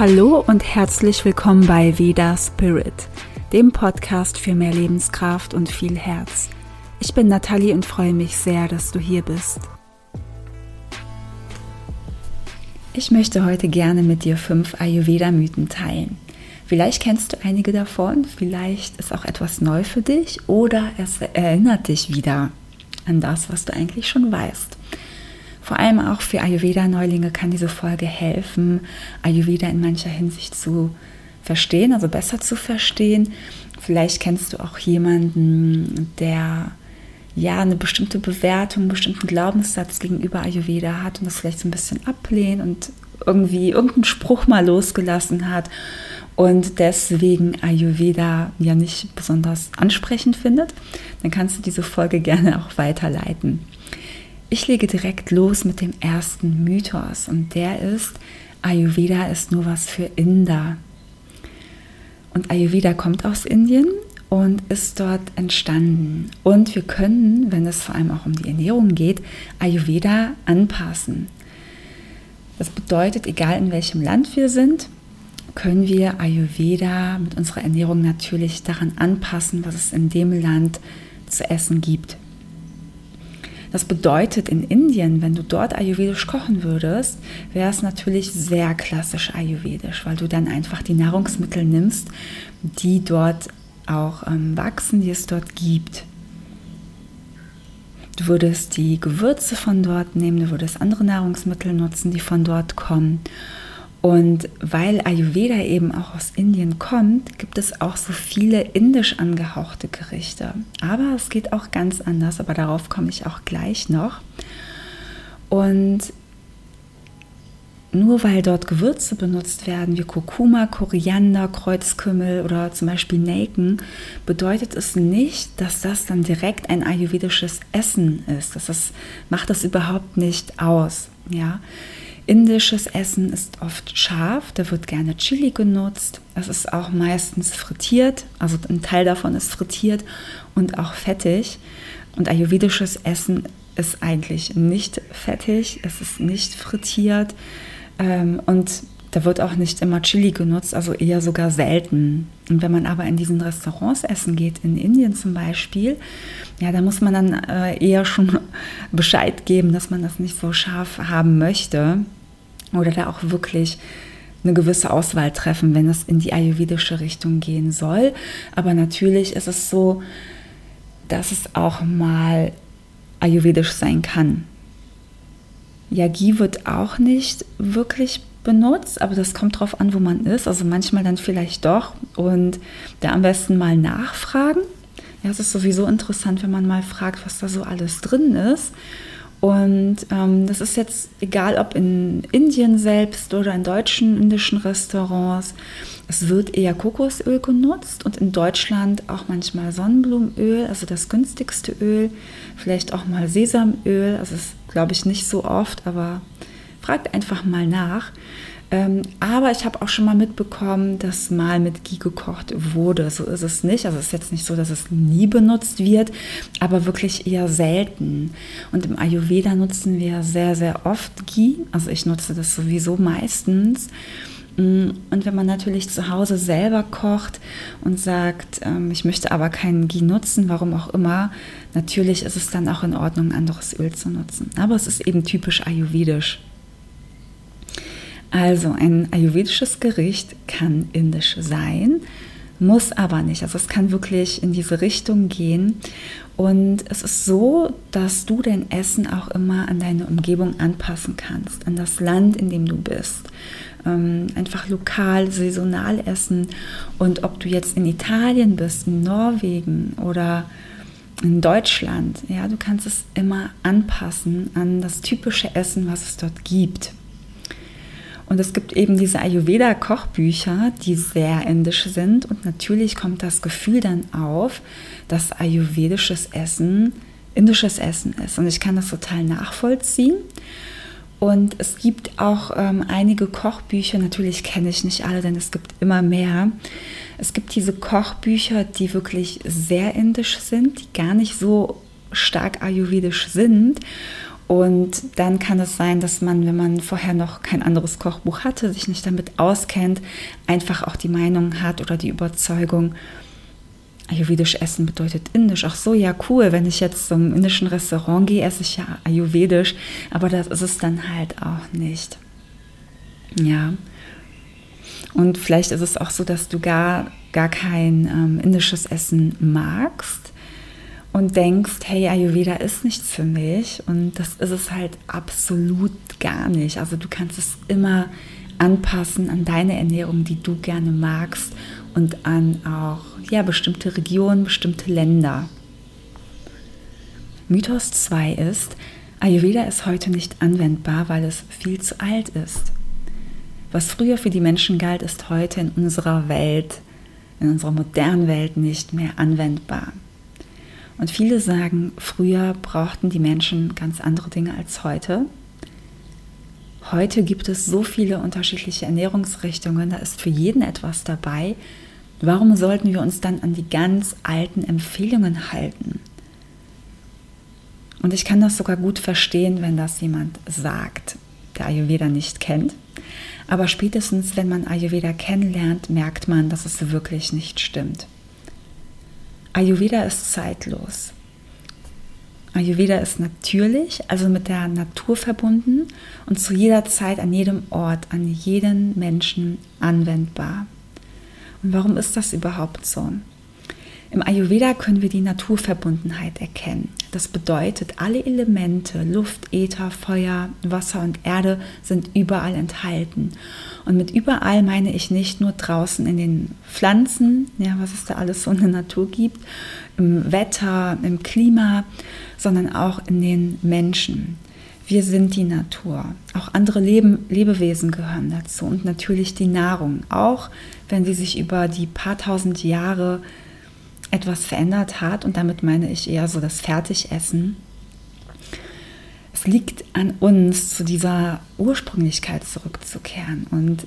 Hallo und herzlich willkommen bei Veda Spirit, dem Podcast für mehr Lebenskraft und viel Herz. Ich bin Nathalie und freue mich sehr, dass du hier bist. Ich möchte heute gerne mit dir fünf Ayurveda-Mythen teilen. Vielleicht kennst du einige davon, vielleicht ist auch etwas neu für dich oder es erinnert dich wieder an das, was du eigentlich schon weißt. Vor allem auch für Ayurveda-Neulinge kann diese Folge helfen, Ayurveda in mancher Hinsicht zu verstehen, also besser zu verstehen. Vielleicht kennst du auch jemanden, der ja eine bestimmte Bewertung, einen bestimmten Glaubenssatz gegenüber Ayurveda hat und das vielleicht so ein bisschen ablehnt und irgendwie irgendeinen Spruch mal losgelassen hat und deswegen Ayurveda ja nicht besonders ansprechend findet, dann kannst du diese Folge gerne auch weiterleiten. Ich lege direkt los mit dem ersten Mythos und der ist, Ayurveda ist nur was für Inder. Und Ayurveda kommt aus Indien und ist dort entstanden. Und wir können, wenn es vor allem auch um die Ernährung geht, Ayurveda anpassen. Das bedeutet, egal in welchem Land wir sind, können wir Ayurveda mit unserer Ernährung natürlich daran anpassen, was es in dem Land zu essen gibt. Das bedeutet in Indien, wenn du dort ayurvedisch kochen würdest, wäre es natürlich sehr klassisch ayurvedisch, weil du dann einfach die Nahrungsmittel nimmst, die dort auch ähm, wachsen, die es dort gibt. Du würdest die Gewürze von dort nehmen, du würdest andere Nahrungsmittel nutzen, die von dort kommen. Und weil Ayurveda eben auch aus Indien kommt, gibt es auch so viele indisch angehauchte Gerichte. Aber es geht auch ganz anders, aber darauf komme ich auch gleich noch. Und nur weil dort Gewürze benutzt werden, wie Kurkuma, Koriander, Kreuzkümmel oder zum Beispiel Nelken, bedeutet es nicht, dass das dann direkt ein ayurvedisches Essen ist. Das ist, macht das überhaupt nicht aus. Ja? Indisches Essen ist oft scharf, da wird gerne Chili genutzt. Es ist auch meistens frittiert, also ein Teil davon ist frittiert und auch fettig. Und ayurvedisches Essen ist eigentlich nicht fettig, es ist nicht frittiert ähm, und da wird auch nicht immer Chili genutzt, also eher sogar selten. Und wenn man aber in diesen Restaurants essen geht, in Indien zum Beispiel, ja, da muss man dann äh, eher schon Bescheid geben, dass man das nicht so scharf haben möchte oder da auch wirklich eine gewisse Auswahl treffen, wenn es in die ayurvedische Richtung gehen soll. Aber natürlich ist es so, dass es auch mal ayurvedisch sein kann. Yagi wird auch nicht wirklich benutzt, aber das kommt drauf an, wo man ist. Also manchmal dann vielleicht doch und da am besten mal nachfragen. Ja, es ist sowieso interessant, wenn man mal fragt, was da so alles drin ist. Und ähm, das ist jetzt egal, ob in Indien selbst oder in deutschen indischen Restaurants. Es wird eher Kokosöl genutzt und in Deutschland auch manchmal Sonnenblumenöl, also das günstigste Öl, vielleicht auch mal Sesamöl. Also das glaube ich nicht so oft, aber fragt einfach mal nach. Ähm, aber ich habe auch schon mal mitbekommen, dass mal mit Ghee gekocht wurde. So ist es nicht. Also es ist jetzt nicht so, dass es nie benutzt wird, aber wirklich eher selten. Und im Ayurveda nutzen wir sehr, sehr oft Ghee. Also ich nutze das sowieso meistens. Mm, und wenn man natürlich zu Hause selber kocht und sagt, ähm, ich möchte aber keinen Ghee nutzen, warum auch immer, natürlich ist es dann auch in Ordnung, anderes Öl zu nutzen. Aber es ist eben typisch ayurvedisch. Also ein ayurvedisches Gericht kann indisch sein, muss aber nicht. Also es kann wirklich in diese Richtung gehen. Und es ist so, dass du dein Essen auch immer an deine Umgebung anpassen kannst, an das Land, in dem du bist. Ähm, einfach lokal, saisonal essen. Und ob du jetzt in Italien bist, in Norwegen oder in Deutschland, ja, du kannst es immer anpassen an das typische Essen, was es dort gibt. Und es gibt eben diese Ayurveda-Kochbücher, die sehr indisch sind. Und natürlich kommt das Gefühl dann auf, dass ayurvedisches Essen indisches Essen ist. Und ich kann das total nachvollziehen. Und es gibt auch ähm, einige Kochbücher, natürlich kenne ich nicht alle, denn es gibt immer mehr. Es gibt diese Kochbücher, die wirklich sehr indisch sind, die gar nicht so stark ayurvedisch sind Und dann kann es sein, dass man, wenn man vorher noch kein anderes Kochbuch hatte, sich nicht damit auskennt, einfach auch die Meinung hat oder die Überzeugung, Ayurvedisch essen bedeutet indisch. Ach so, ja, cool. Wenn ich jetzt zum indischen Restaurant gehe, esse ich ja Ayurvedisch. Aber das ist es dann halt auch nicht. Ja. Und vielleicht ist es auch so, dass du gar, gar kein ähm, indisches Essen magst und denkst, hey, Ayurveda ist nichts für mich. Und das ist es halt absolut gar nicht. Also du kannst es immer anpassen an deine Ernährung, die du gerne magst und an auch ja, bestimmte Regionen, bestimmte Länder. Mythos 2 ist, Ayurveda ist heute nicht anwendbar, weil es viel zu alt ist. Was früher für die Menschen galt, ist heute in unserer Welt, in unserer modernen Welt nicht mehr anwendbar. Und viele sagen, früher brauchten die Menschen ganz andere Dinge als heute. Heute gibt es so viele unterschiedliche Ernährungsrichtungen, da ist für jeden etwas dabei. Warum sollten wir uns dann an die ganz alten Empfehlungen halten? Und ich kann das sogar gut verstehen, wenn das jemand sagt, der Ayurveda nicht kennt. Aber spätestens, wenn man Ayurveda kennenlernt, merkt man, dass es wirklich nicht stimmt. Ayurveda ist zeitlos. Ayurveda ist natürlich, also mit der Natur verbunden und zu jeder Zeit, an jedem Ort, an jeden Menschen anwendbar. Und warum ist das überhaupt so? Im Ayurveda können wir die Naturverbundenheit erkennen. Das bedeutet, alle Elemente, Luft, Äther, Feuer, Wasser und Erde sind überall enthalten. Und mit überall meine ich nicht nur draußen in den Pflanzen, ja, was es da alles so in der Natur gibt, im Wetter, im Klima, sondern auch in den Menschen. Wir sind die Natur. Auch andere Leben, Lebewesen gehören dazu und natürlich die Nahrung. Auch wenn sie sich über die paar tausend Jahre etwas verändert hat, und damit meine ich eher so das Fertigessen. Es liegt an uns, zu dieser Ursprünglichkeit zurückzukehren. Und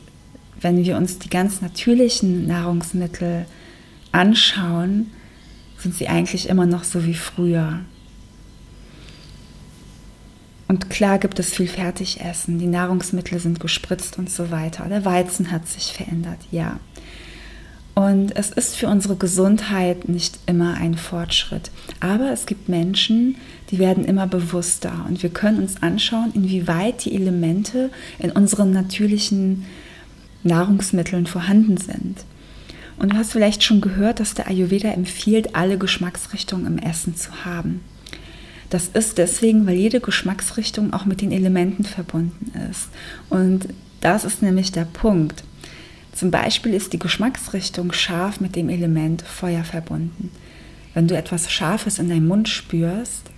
wenn wir uns die ganz natürlichen Nahrungsmittel anschauen, sind sie eigentlich immer noch so wie früher. Und klar gibt es viel Fertigessen, die Nahrungsmittel sind gespritzt und so weiter. Der Weizen hat sich verändert, ja. Und es ist für unsere Gesundheit nicht immer ein Fortschritt. Aber es gibt Menschen, die werden immer bewusster. Und wir können uns anschauen, inwieweit die Elemente in unseren natürlichen Nahrungsmitteln vorhanden sind. Und du hast vielleicht schon gehört, dass der Ayurveda empfiehlt, alle Geschmacksrichtungen im Essen zu haben. Das ist deswegen, weil jede Geschmacksrichtung auch mit den Elementen verbunden ist. Und das ist nämlich der Punkt. Zum Beispiel ist die Geschmacksrichtung scharf mit dem Element Feuer verbunden. Wenn du etwas Scharfes in deinem Mund spürst,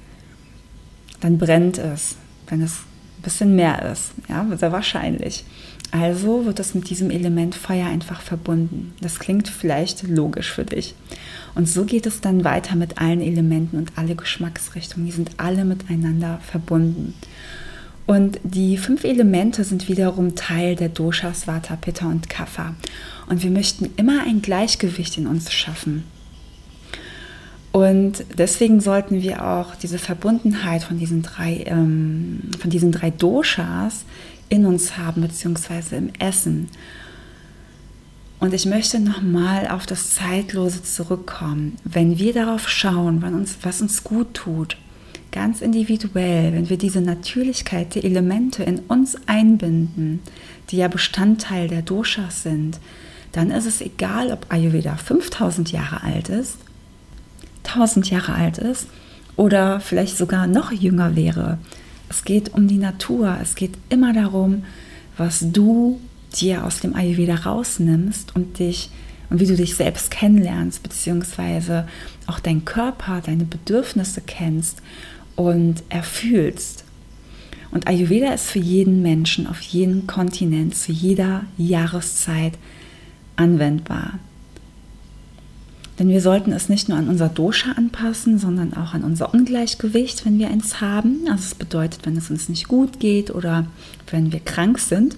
dann brennt es, wenn es ein bisschen mehr ist, ja, sehr wahrscheinlich. Also wird es mit diesem Element Feuer einfach verbunden. Das klingt vielleicht logisch für dich. Und so geht es dann weiter mit allen Elementen und alle Geschmacksrichtungen. Die sind alle miteinander verbunden. Und die fünf Elemente sind wiederum Teil der Doshas Vata, Pitta und Kapha. Und wir möchten immer ein Gleichgewicht in uns schaffen. Und deswegen sollten wir auch diese Verbundenheit von diesen drei, ähm, von diesen drei Doshas in uns haben, beziehungsweise im Essen. Und ich möchte nochmal auf das Zeitlose zurückkommen. Wenn wir darauf schauen, was uns gut tut, ganz individuell, wenn wir diese Natürlichkeit, die Elemente in uns einbinden, die ja Bestandteil der Doshas sind, dann ist es egal, ob Ayurveda 5000 Jahre alt ist, 1000 Jahre alt ist oder vielleicht sogar noch jünger wäre. Es geht um die Natur, es geht immer darum, was du dir aus dem Ayurveda rausnimmst und dich und wie du dich selbst kennenlernst, beziehungsweise auch deinen Körper, deine Bedürfnisse kennst und erfühlst. Und Ayurveda ist für jeden Menschen auf jedem Kontinent, zu jeder Jahreszeit anwendbar. Denn wir sollten es nicht nur an unser Dosha anpassen, sondern auch an unser Ungleichgewicht, wenn wir eins haben. Also es bedeutet, wenn es uns nicht gut geht oder wenn wir krank sind.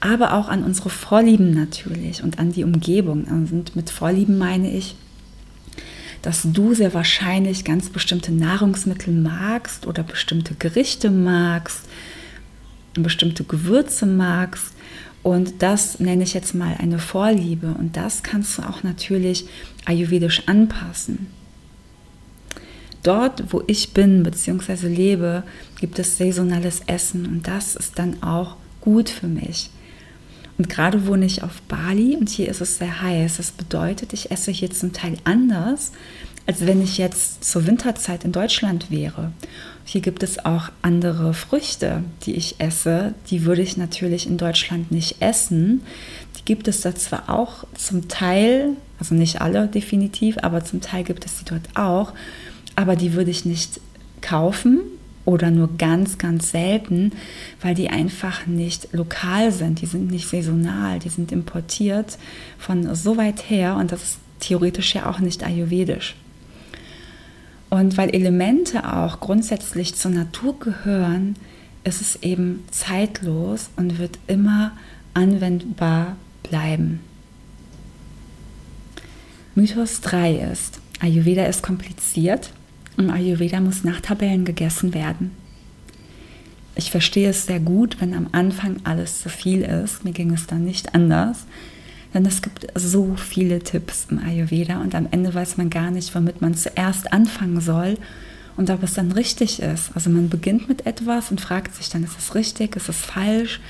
Aber auch an unsere Vorlieben natürlich und an die Umgebung. Und mit Vorlieben meine ich dass du sehr wahrscheinlich ganz bestimmte Nahrungsmittel magst oder bestimmte Gerichte magst, bestimmte Gewürze magst. Und das nenne ich jetzt mal eine Vorliebe. Und das kannst du auch natürlich ayurvedisch anpassen. Dort, wo ich bin bzw. lebe, gibt es saisonales Essen und das ist dann auch gut für mich. Und gerade wohne ich auf Bali und hier ist es sehr heiß. Das bedeutet, ich esse hier zum Teil anders, als wenn ich jetzt zur Winterzeit in Deutschland wäre. Hier gibt es auch andere Früchte, die ich esse. Die würde ich natürlich in Deutschland nicht essen. Die gibt es da zwar auch zum Teil, also nicht alle definitiv, aber zum Teil gibt es sie dort auch. Aber die würde ich nicht kaufen, oder nur ganz, ganz selten, weil die einfach nicht lokal sind, die sind nicht saisonal, die sind importiert von so weit her und das ist theoretisch ja auch nicht ayurvedisch. Und weil Elemente auch grundsätzlich zur Natur gehören, ist es eben zeitlos und wird immer anwendbar bleiben. Mythos 3 ist, Ayurveda ist kompliziert im Ayurveda muss nach Tabellen gegessen werden. Ich verstehe es sehr gut, wenn am Anfang alles zu viel ist. Mir ging es dann nicht anders. Denn es gibt so viele Tipps im Ayurveda und am Ende weiß man gar nicht, womit man zuerst anfangen soll und ob es dann richtig ist. Also man beginnt mit etwas und fragt sich dann, ist es richtig, ist es falsch?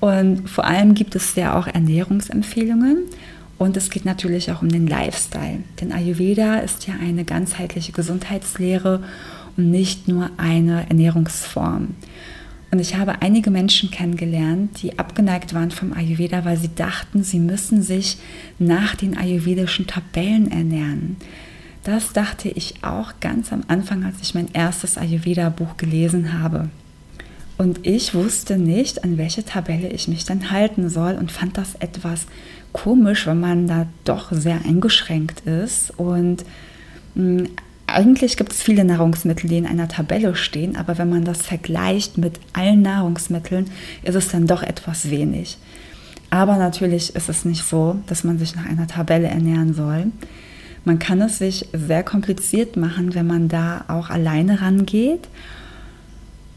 Und vor allem gibt es ja auch Ernährungsempfehlungen und es geht natürlich auch um den Lifestyle. Denn Ayurveda ist ja eine ganzheitliche Gesundheitslehre und nicht nur eine Ernährungsform. Und ich habe einige Menschen kennengelernt, die abgeneigt waren vom Ayurveda, weil sie dachten, sie müssen sich nach den ayurvedischen Tabellen ernähren. Das dachte ich auch ganz am Anfang, als ich mein erstes Ayurveda-Buch gelesen habe. Und ich wusste nicht, an welche Tabelle ich mich dann halten soll und fand das etwas komisch, wenn man da doch sehr eingeschränkt ist. Und hm, eigentlich gibt es viele Nahrungsmittel, die in einer Tabelle stehen, aber wenn man das vergleicht mit allen Nahrungsmitteln, ist es dann doch etwas wenig. Aber natürlich ist es nicht so, dass man sich nach einer Tabelle ernähren soll. Man kann es sich sehr kompliziert machen, wenn man da auch alleine rangeht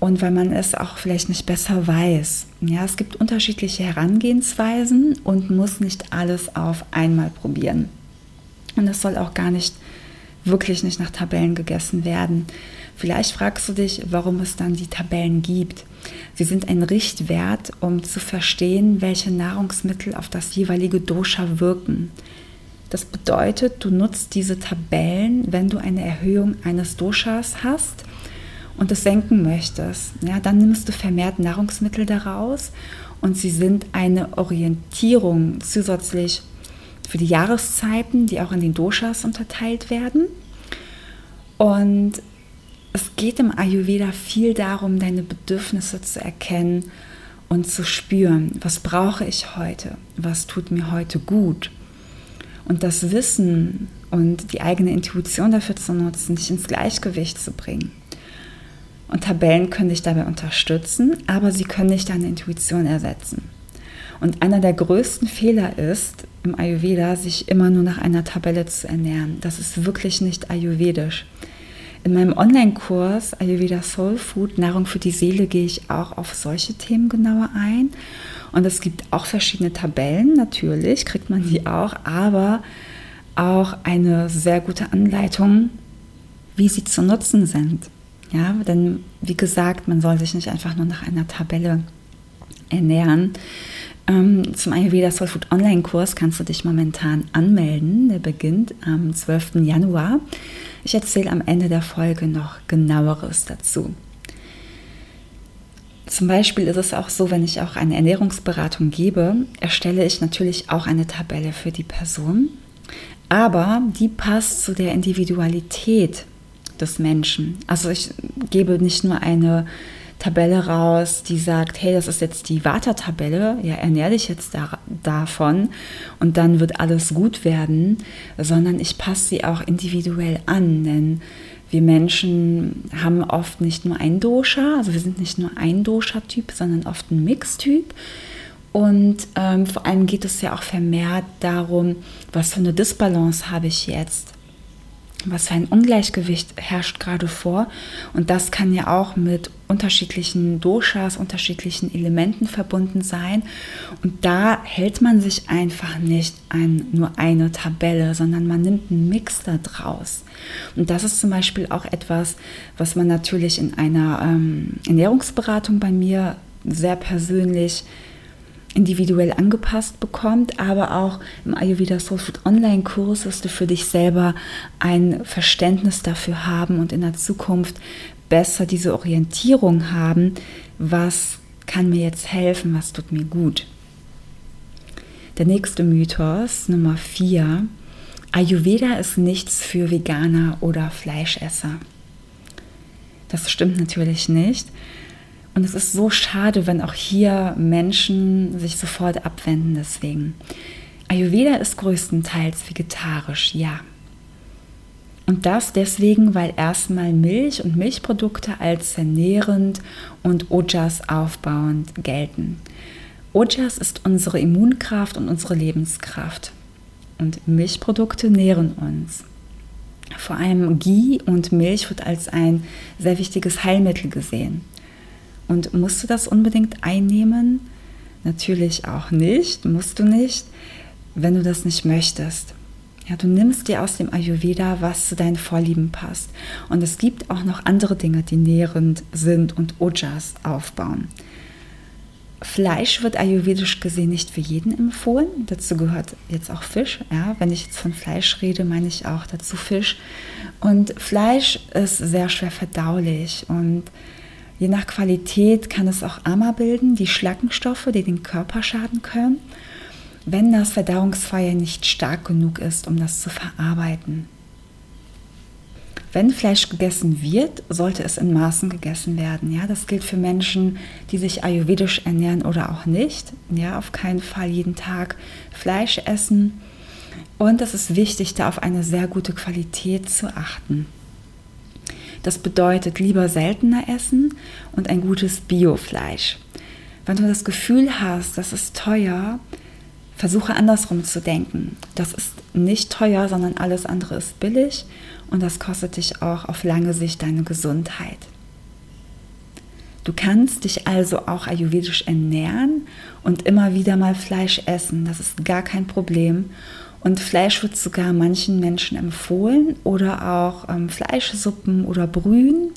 und weil man es auch vielleicht nicht besser weiß. Ja, es gibt unterschiedliche Herangehensweisen und muss nicht alles auf einmal probieren. Und es soll auch gar nicht wirklich nicht nach Tabellen gegessen werden. Vielleicht fragst du dich, warum es dann die Tabellen gibt. Sie sind ein Richtwert, um zu verstehen, welche Nahrungsmittel auf das jeweilige Dosha wirken. Das bedeutet, du nutzt diese Tabellen, wenn du eine Erhöhung eines Doshas hast und das senken möchtest, ja, dann nimmst du vermehrt Nahrungsmittel daraus und sie sind eine Orientierung zusätzlich für die Jahreszeiten, die auch in den Doshas unterteilt werden. Und es geht im Ayurveda viel darum, deine Bedürfnisse zu erkennen und zu spüren, was brauche ich heute, was tut mir heute gut. Und das Wissen und die eigene Intuition dafür zu nutzen, dich ins Gleichgewicht zu bringen. Und Tabellen können dich dabei unterstützen, aber sie können nicht deine Intuition ersetzen. Und einer der größten Fehler ist im Ayurveda, sich immer nur nach einer Tabelle zu ernähren. Das ist wirklich nicht ayurvedisch. In meinem Online-Kurs Ayurveda Soul Food, Nahrung für die Seele, gehe ich auch auf solche Themen genauer ein. Und es gibt auch verschiedene Tabellen, natürlich kriegt man die auch, aber auch eine sehr gute Anleitung, wie sie zu nutzen sind. Ja, denn wie gesagt, man soll sich nicht einfach nur nach einer Tabelle ernähren. Ähm, zum Ayurveda Soul Food Online-Kurs kannst du dich momentan anmelden. Der beginnt am 12. Januar. Ich erzähle am Ende der Folge noch genaueres dazu. Zum Beispiel ist es auch so, wenn ich auch eine Ernährungsberatung gebe, erstelle ich natürlich auch eine Tabelle für die Person, aber die passt zu der Individualität des Menschen. Also ich gebe nicht nur eine Tabelle raus, die sagt, hey, das ist jetzt die Vata-Tabelle, ja, ernähre dich jetzt da, davon und dann wird alles gut werden, sondern ich passe sie auch individuell an, denn wir Menschen haben oft nicht nur ein Dosha, also wir sind nicht nur ein Dosha-Typ, sondern oft ein Mix-Typ. Und ähm, vor allem geht es ja auch vermehrt darum, was für eine Disbalance habe ich jetzt was für ein Ungleichgewicht herrscht gerade vor. Und das kann ja auch mit unterschiedlichen Doshas, unterschiedlichen Elementen verbunden sein. Und da hält man sich einfach nicht an nur eine Tabelle, sondern man nimmt einen Mix da draus. Und das ist zum Beispiel auch etwas, was man natürlich in einer ähm, Ernährungsberatung bei mir sehr persönlich individuell angepasst bekommt, aber auch im Ayurveda Soul Food Online Kurs wirst du für dich selber ein Verständnis dafür haben und in der Zukunft besser diese Orientierung haben, was kann mir jetzt helfen, was tut mir gut. Der nächste Mythos, Nummer 4. Ayurveda ist nichts für Veganer oder Fleischesser. Das stimmt natürlich nicht. Und es ist so schade, wenn auch hier Menschen sich sofort abwenden deswegen. Ayurveda ist größtenteils vegetarisch, ja. Und das deswegen, weil erstmal Milch und Milchprodukte als ernährend und Ojas aufbauend gelten. Ojas ist unsere Immunkraft und unsere Lebenskraft. Und Milchprodukte nähren uns. Vor allem Ghee und Milch wird als ein sehr wichtiges Heilmittel gesehen. Und musst du das unbedingt einnehmen? Natürlich auch nicht, musst du nicht, wenn du das nicht möchtest. Ja, du nimmst dir aus dem Ayurveda, was zu deinen Vorlieben passt. Und es gibt auch noch andere Dinge, die nährend sind und Ojas aufbauen. Fleisch wird ayurvedisch gesehen nicht für jeden empfohlen. Dazu gehört jetzt auch Fisch. Ja, wenn ich jetzt von Fleisch rede, meine ich auch dazu Fisch. Und Fleisch ist sehr schwer verdaulich und Je nach Qualität kann es auch Ama bilden, die Schlackenstoffe, die den Körper schaden können, wenn das Verdauungsfeuer nicht stark genug ist, um das zu verarbeiten. Wenn Fleisch gegessen wird, sollte es in Maßen gegessen werden. Ja, das gilt für Menschen, die sich ayurvedisch ernähren oder auch nicht. Ja, auf keinen Fall jeden Tag Fleisch essen. Und es ist wichtig, da auf eine sehr gute Qualität zu achten. Das bedeutet lieber seltener essen und ein gutes Biofleisch. Wenn du das Gefühl hast, das ist teuer, versuche andersrum zu denken. Das ist nicht teuer, sondern alles andere ist billig und das kostet dich auch auf lange Sicht deine Gesundheit. Du kannst dich also auch ayurvedisch ernähren und immer wieder mal Fleisch essen. Das ist gar kein Problem. Und Fleisch wird sogar manchen Menschen empfohlen oder auch ähm, Fleischsuppen oder Brühen.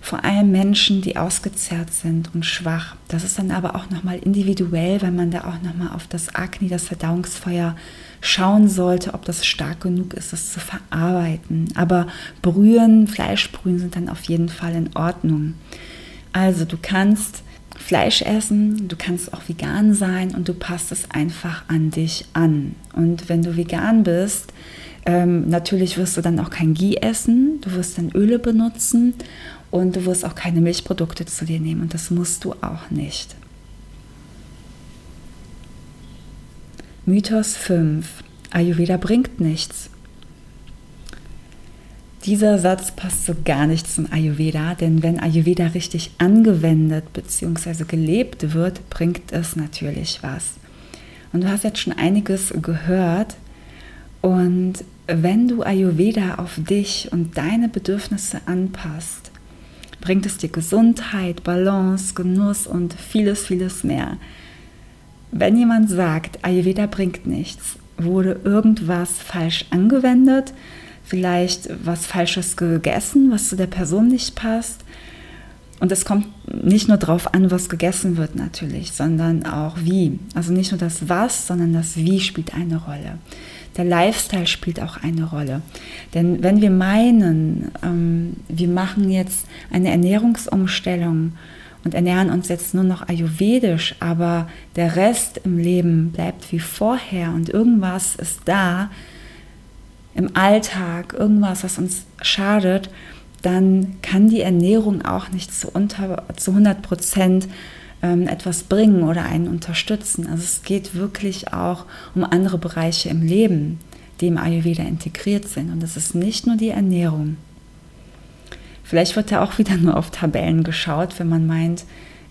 Vor allem Menschen, die ausgezehrt sind und schwach. Das ist dann aber auch nochmal individuell, weil man da auch nochmal auf das Akne, das Verdauungsfeuer schauen sollte, ob das stark genug ist, das zu verarbeiten. Aber Brühen, Fleischbrühen sind dann auf jeden Fall in Ordnung. Also du kannst Fleisch essen, du kannst auch vegan sein und du passt es einfach an dich an. Und wenn du vegan bist, ähm, natürlich wirst du dann auch kein Ghee essen, du wirst dann Öle benutzen und du wirst auch keine Milchprodukte zu dir nehmen und das musst du auch nicht. Mythos 5. Ayurveda bringt nichts. Dieser Satz passt so gar nicht zum Ayurveda, denn wenn Ayurveda richtig angewendet bzw. gelebt wird, bringt es natürlich was. Und du hast jetzt schon einiges gehört. Und wenn du Ayurveda auf dich und deine Bedürfnisse anpasst, bringt es dir Gesundheit, Balance, Genuss und vieles, vieles mehr. Wenn jemand sagt, Ayurveda bringt nichts, wurde irgendwas falsch angewendet, vielleicht was Falsches gegessen, was zu der Person nicht passt. Und es kommt nicht nur darauf an, was gegessen wird natürlich, sondern auch wie. Also nicht nur das Was, sondern das Wie spielt eine Rolle. Der Lifestyle spielt auch eine Rolle. Denn wenn wir meinen, ähm, wir machen jetzt eine Ernährungsumstellung und ernähren uns jetzt nur noch ayurvedisch, aber der Rest im Leben bleibt wie vorher und irgendwas ist da, im Alltag irgendwas, was uns schadet, dann kann die Ernährung auch nicht zu, unter, zu 100 Prozent ähm, etwas bringen oder einen unterstützen. Also es geht wirklich auch um andere Bereiche im Leben, die im Ayurveda integriert sind. Und es ist nicht nur die Ernährung. Vielleicht wird da auch wieder nur auf Tabellen geschaut, wenn man meint,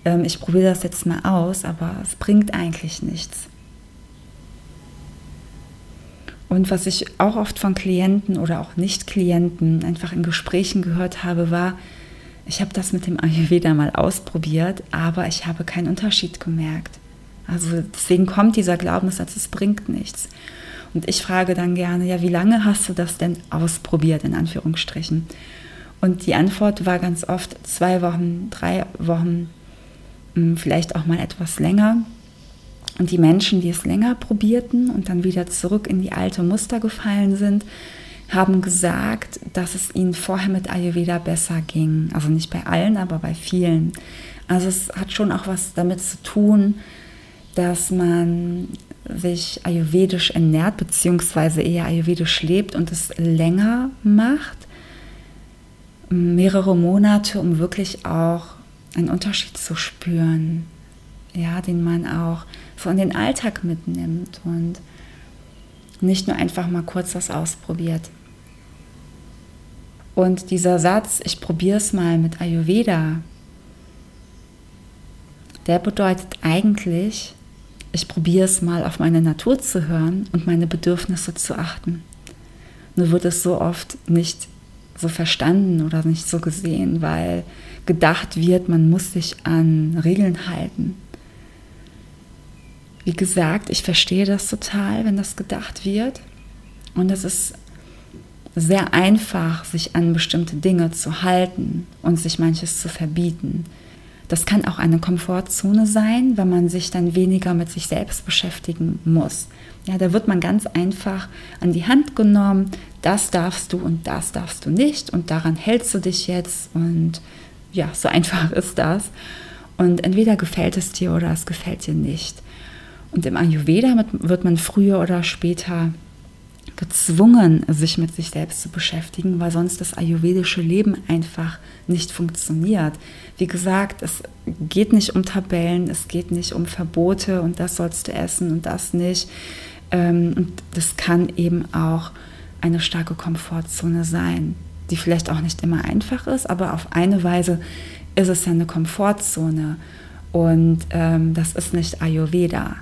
ähm, ich probiere das jetzt mal aus, aber es bringt eigentlich nichts. Und was ich auch oft von Klienten oder auch Nicht-Klienten einfach in Gesprächen gehört habe, war, ich habe das mit dem Ayurveda mal ausprobiert, aber ich habe keinen Unterschied gemerkt. Also deswegen kommt dieser Glaubenssatz, es bringt nichts. Und ich frage dann gerne, ja, wie lange hast du das denn ausprobiert, in Anführungsstrichen? Und die Antwort war ganz oft zwei Wochen, drei Wochen, hm, vielleicht auch mal etwas länger. Und die Menschen, die es länger probierten und dann wieder zurück in die alte Muster gefallen sind, haben gesagt, dass es ihnen vorher mit Ayurveda besser ging. Also nicht bei allen, aber bei vielen. Also es hat schon auch was damit zu tun, dass man sich ayurvedisch ernährt, beziehungsweise eher ayurvedisch lebt und es länger macht, mehrere Monate, um wirklich auch einen Unterschied zu spüren, ja, den man auch so in den Alltag mitnimmt und nicht nur einfach mal kurz was ausprobiert. Und dieser Satz, ich probiere es mal mit Ayurveda, der bedeutet eigentlich, ich probiere es mal auf meine Natur zu hören und meine Bedürfnisse zu achten. Nur wird es so oft nicht so verstanden oder nicht so gesehen, weil gedacht wird, man muss sich an Regeln halten. Wie gesagt, ich verstehe das total, wenn das gedacht wird. Und es ist sehr einfach, sich an bestimmte Dinge zu halten und sich manches zu verbieten. Das kann auch eine Komfortzone sein, wenn man sich dann weniger mit sich selbst beschäftigen muss. Ja, da wird man ganz einfach an die Hand genommen, das darfst du und das darfst du nicht und daran hältst du dich jetzt und ja, so einfach ist das. Und entweder gefällt es dir oder es gefällt dir nicht. Und im Ayurveda wird man früher oder später gezwungen, sich mit sich selbst zu beschäftigen, weil sonst das ayurvedische Leben einfach nicht funktioniert. Wie gesagt, es geht nicht um Tabellen, es geht nicht um Verbote und das sollst du essen und das nicht. Ähm, und das kann eben auch eine starke Komfortzone sein, die vielleicht auch nicht immer einfach ist, aber auf eine Weise ist es ja eine Komfortzone. Und ähm, das ist nicht Ayurveda.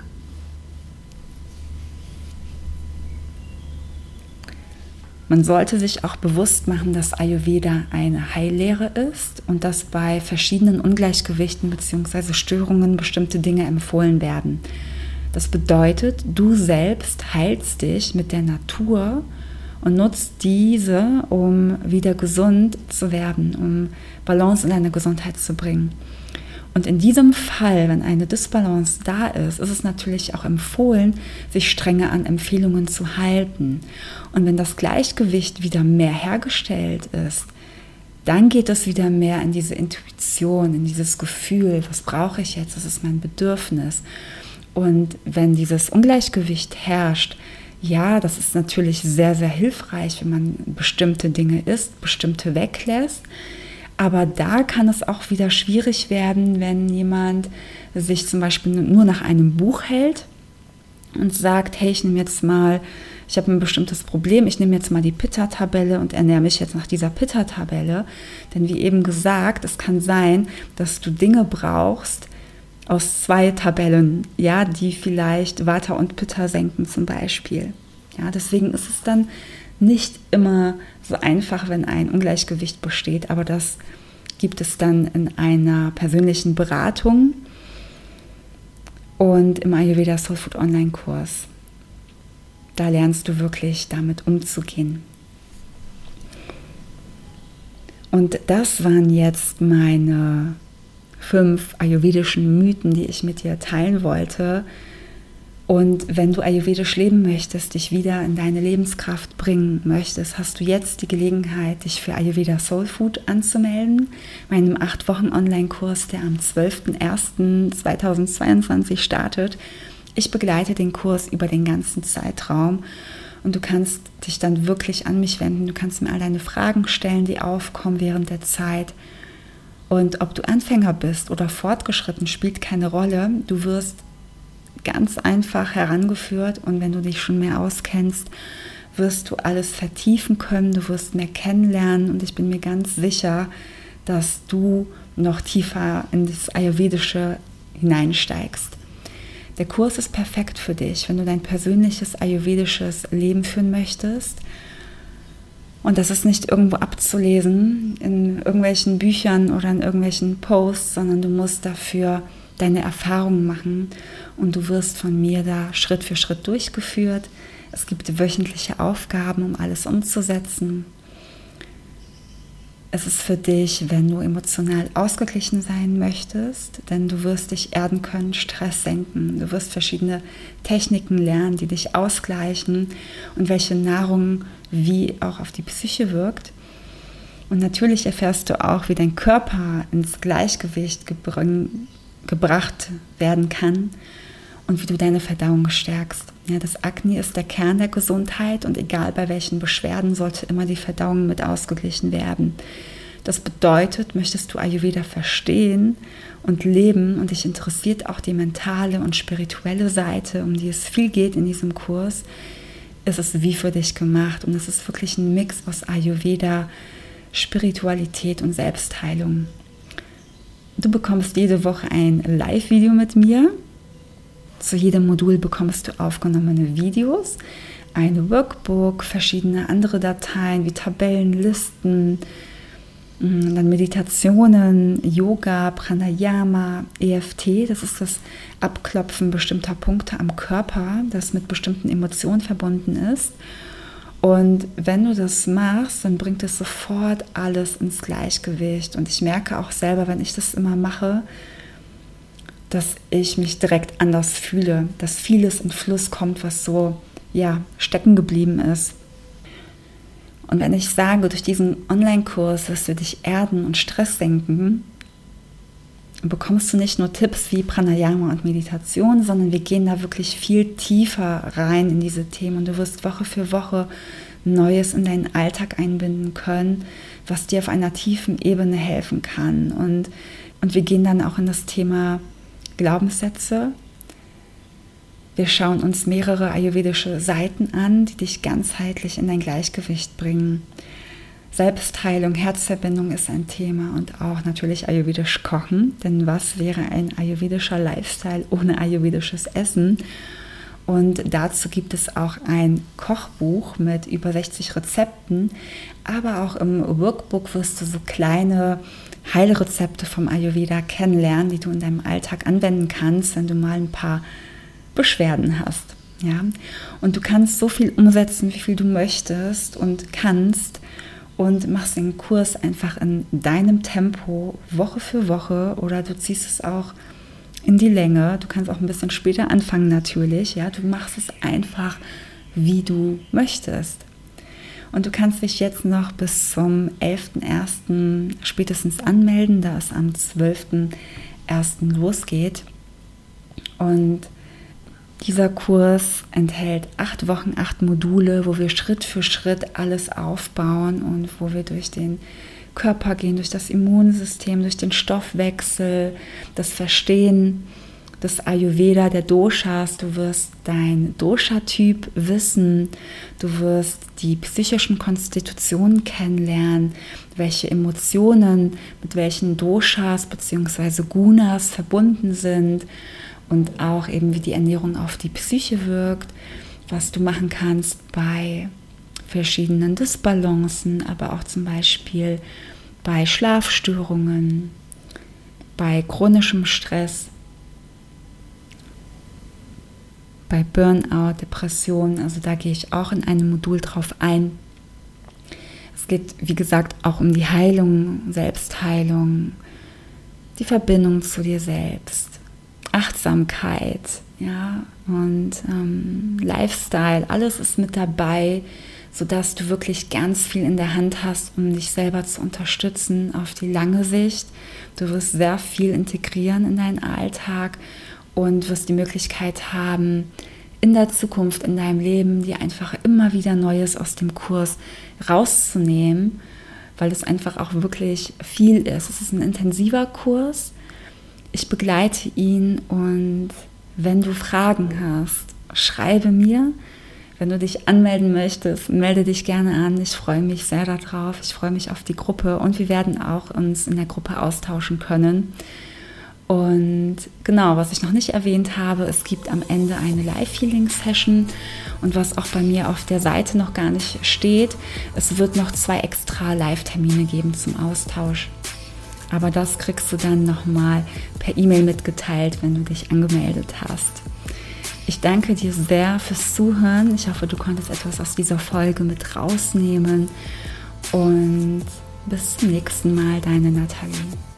Man sollte sich auch bewusst machen, dass Ayurveda eine Heillehre ist und dass bei verschiedenen Ungleichgewichten bzw. Störungen bestimmte Dinge empfohlen werden. Das bedeutet, du selbst heilst dich mit der Natur und nutzt diese, um wieder gesund zu werden, um Balance in deine Gesundheit zu bringen. Und in diesem Fall, wenn eine Disbalance da ist, ist es natürlich auch empfohlen, sich strenger an Empfehlungen zu halten. Und wenn das Gleichgewicht wieder mehr hergestellt ist, dann geht es wieder mehr in diese Intuition, in dieses Gefühl, was brauche ich jetzt, das ist mein Bedürfnis. Und wenn dieses Ungleichgewicht herrscht, ja, das ist natürlich sehr, sehr hilfreich, wenn man bestimmte Dinge isst, bestimmte weglässt. Aber da kann es auch wieder schwierig werden, wenn jemand sich zum Beispiel nur nach einem Buch hält und sagt, hey, ich nehme jetzt mal, ich habe ein bestimmtes Problem, ich nehme jetzt mal die Pitta-Tabelle und ernähre mich jetzt nach dieser Pitta-Tabelle. Denn wie eben gesagt, es kann sein, dass du Dinge brauchst aus zwei Tabellen, ja, die vielleicht Vata und Pitta senken zum Beispiel. Ja, deswegen ist es dann nicht immer so einfach, wenn ein Ungleichgewicht besteht, aber das gibt es dann in einer persönlichen Beratung und im Ayurveda Soul Food Online Kurs. Da lernst du wirklich damit umzugehen. Und das waren jetzt meine fünf ayurvedischen Mythen, die ich mit dir teilen wollte, und wenn du ayurvedisch leben möchtest, dich wieder in deine Lebenskraft bringen möchtest, hast du jetzt die Gelegenheit, dich für Ayurveda Soul Food anzumelden, meinem 8 Wochen Online-Kurs, der am 12.01.2022 startet. Ich begleite den Kurs über den ganzen Zeitraum und du kannst dich dann wirklich an mich wenden. Du kannst mir all deine Fragen stellen, die aufkommen während der Zeit. Und ob du Anfänger bist oder fortgeschritten, spielt keine Rolle. Du wirst ganz einfach herangeführt und wenn du dich schon mehr auskennst, wirst du alles vertiefen können, du wirst mehr kennenlernen und ich bin mir ganz sicher, dass du noch tiefer in das Ayurvedische hineinsteigst. Der Kurs ist perfekt für dich, wenn du dein persönliches ayurvedisches Leben führen möchtest. Und das ist nicht irgendwo abzulesen in irgendwelchen Büchern oder in irgendwelchen Posts, sondern du musst dafür deine Erfahrungen machen und du wirst von mir da Schritt für Schritt durchgeführt. Es gibt wöchentliche Aufgaben, um alles umzusetzen. Es ist für dich, wenn du emotional ausgeglichen sein möchtest, denn du wirst dich erden können, Stress senken. Du wirst verschiedene Techniken lernen, die dich ausgleichen und welche Nahrung wie auch auf die Psyche wirkt. Und natürlich erfährst du auch, wie dein Körper ins Gleichgewicht gebracht werden kann und wie du deine Verdauung stärkst. Ja, das Akne ist der Kern der Gesundheit und egal bei welchen Beschwerden sollte immer die Verdauung mit ausgeglichen werden. Das bedeutet, möchtest du Ayurveda verstehen und leben und dich interessiert auch die mentale und spirituelle Seite, um die es viel geht in diesem Kurs, ist es wie für dich gemacht und es ist wirklich ein Mix aus Ayurveda, Spiritualität und Selbstheilung. Du bekommst jede Woche ein Live-Video mit mir zu jedem Modul bekommst du aufgenommene Videos, ein Workbook, verschiedene andere Dateien wie Tabellen, Listen, mm, dann Meditationen, Yoga, Pranayama, EFT, das ist das Abklopfen bestimmter Punkte am Körper, das mit bestimmten Emotionen verbunden ist. Und wenn du das machst, dann bringt es sofort alles ins Gleichgewicht. Und ich merke auch selber, wenn ich das immer mache, dass ich mich direkt anders fühle, dass vieles in Fluss kommt, was so ja, stecken geblieben ist. Und wenn ich sage, durch diesen Online-Kurs wirst du dich erden und Stress senken, bekommst du nicht nur Tipps wie Pranayama und Meditation, sondern wir gehen da wirklich viel tiefer rein in diese Themen und du wirst Woche für Woche Neues in deinen Alltag einbinden können, was dir auf einer tiefen Ebene helfen kann. Und, und wir gehen dann auch in das Thema Glaubenssätze. Wir schauen uns mehrere ayurvedische Seiten an, die dich ganzheitlich in dein Gleichgewicht bringen. Selbstheilung, Herzverbindung ist ein Thema und auch natürlich ayurvedisch kochen, denn was wäre ein ayurvedischer Lifestyle ohne ayurvedisches Essen? Und dazu gibt es auch ein Kochbuch mit über 60 Rezepten, aber auch im Workbook wirst du so kleine Heilrezepte vom Ayurveda kennenlernen, die du in deinem Alltag anwenden kannst, wenn du mal ein paar Beschwerden hast. Ja? Und du kannst so viel umsetzen, wie viel du möchtest und kannst und machst den Kurs einfach in deinem Tempo, Woche für Woche oder du ziehst es auch in die Länge. Du kannst auch ein bisschen später anfangen natürlich. Ja? Du machst es einfach, wie du möchtest. Und du kannst dich jetzt noch bis zum 11.01. spätestens anmelden, da es am 12.01. losgeht. Und dieser Kurs enthält acht Wochen, acht Module, wo wir Schritt für Schritt alles aufbauen und wo wir durch den Körper gehen, durch das Immunsystem, durch den Stoffwechsel, das Verstehen des Ayurveda, der Doshas. Du wirst dein Dosha-Typ wissen. Du wirst die psychischen Konstitutionen kennenlernen, welche Emotionen mit welchen Doshas bzw. Gunas verbunden sind und auch eben wie die Ernährung auf die Psyche wirkt, was du machen kannst bei verschiedenen Disbalancen, aber auch zum Beispiel bei Schlafstörungen, bei chronischem Stress, bei Burnout, Depression. Also da gehe ich auch in einem Modul drauf ein. Es geht, wie gesagt, auch um die Heilung, Selbstheilung, die Verbindung zu dir selbst, Achtsamkeit, ja, und ähm, Lifestyle, alles ist mit dabei, sodass du wirklich ganz viel in der Hand hast, um dich selber zu unterstützen auf die lange Sicht. Du wirst sehr viel integrieren in deinen Alltag und wirst die Möglichkeit haben, in der Zukunft, in deinem Leben, dir einfach immer wieder Neues aus dem Kurs rauszunehmen, weil es einfach auch wirklich viel ist. Es ist ein intensiver Kurs. Ich begleite ihn und wenn du Fragen hast, schreibe mir. Wenn du dich anmelden möchtest, melde dich gerne an. Ich freue mich sehr darauf. Ich freue mich auf die Gruppe und wir werden auch uns in der Gruppe austauschen können. Und genau, was ich noch nicht erwähnt habe, es gibt am Ende eine Live-Healing-Session und was auch bei mir auf der Seite noch gar nicht steht, es wird noch zwei extra Live-Termine geben zum Austausch. Aber das kriegst du dann nochmal per E-Mail mitgeteilt, wenn du dich angemeldet hast. Ich danke dir sehr fürs Zuhören. Ich hoffe, du konntest etwas aus dieser Folge mit rausnehmen. Und bis zum nächsten Mal, deine Nathalie.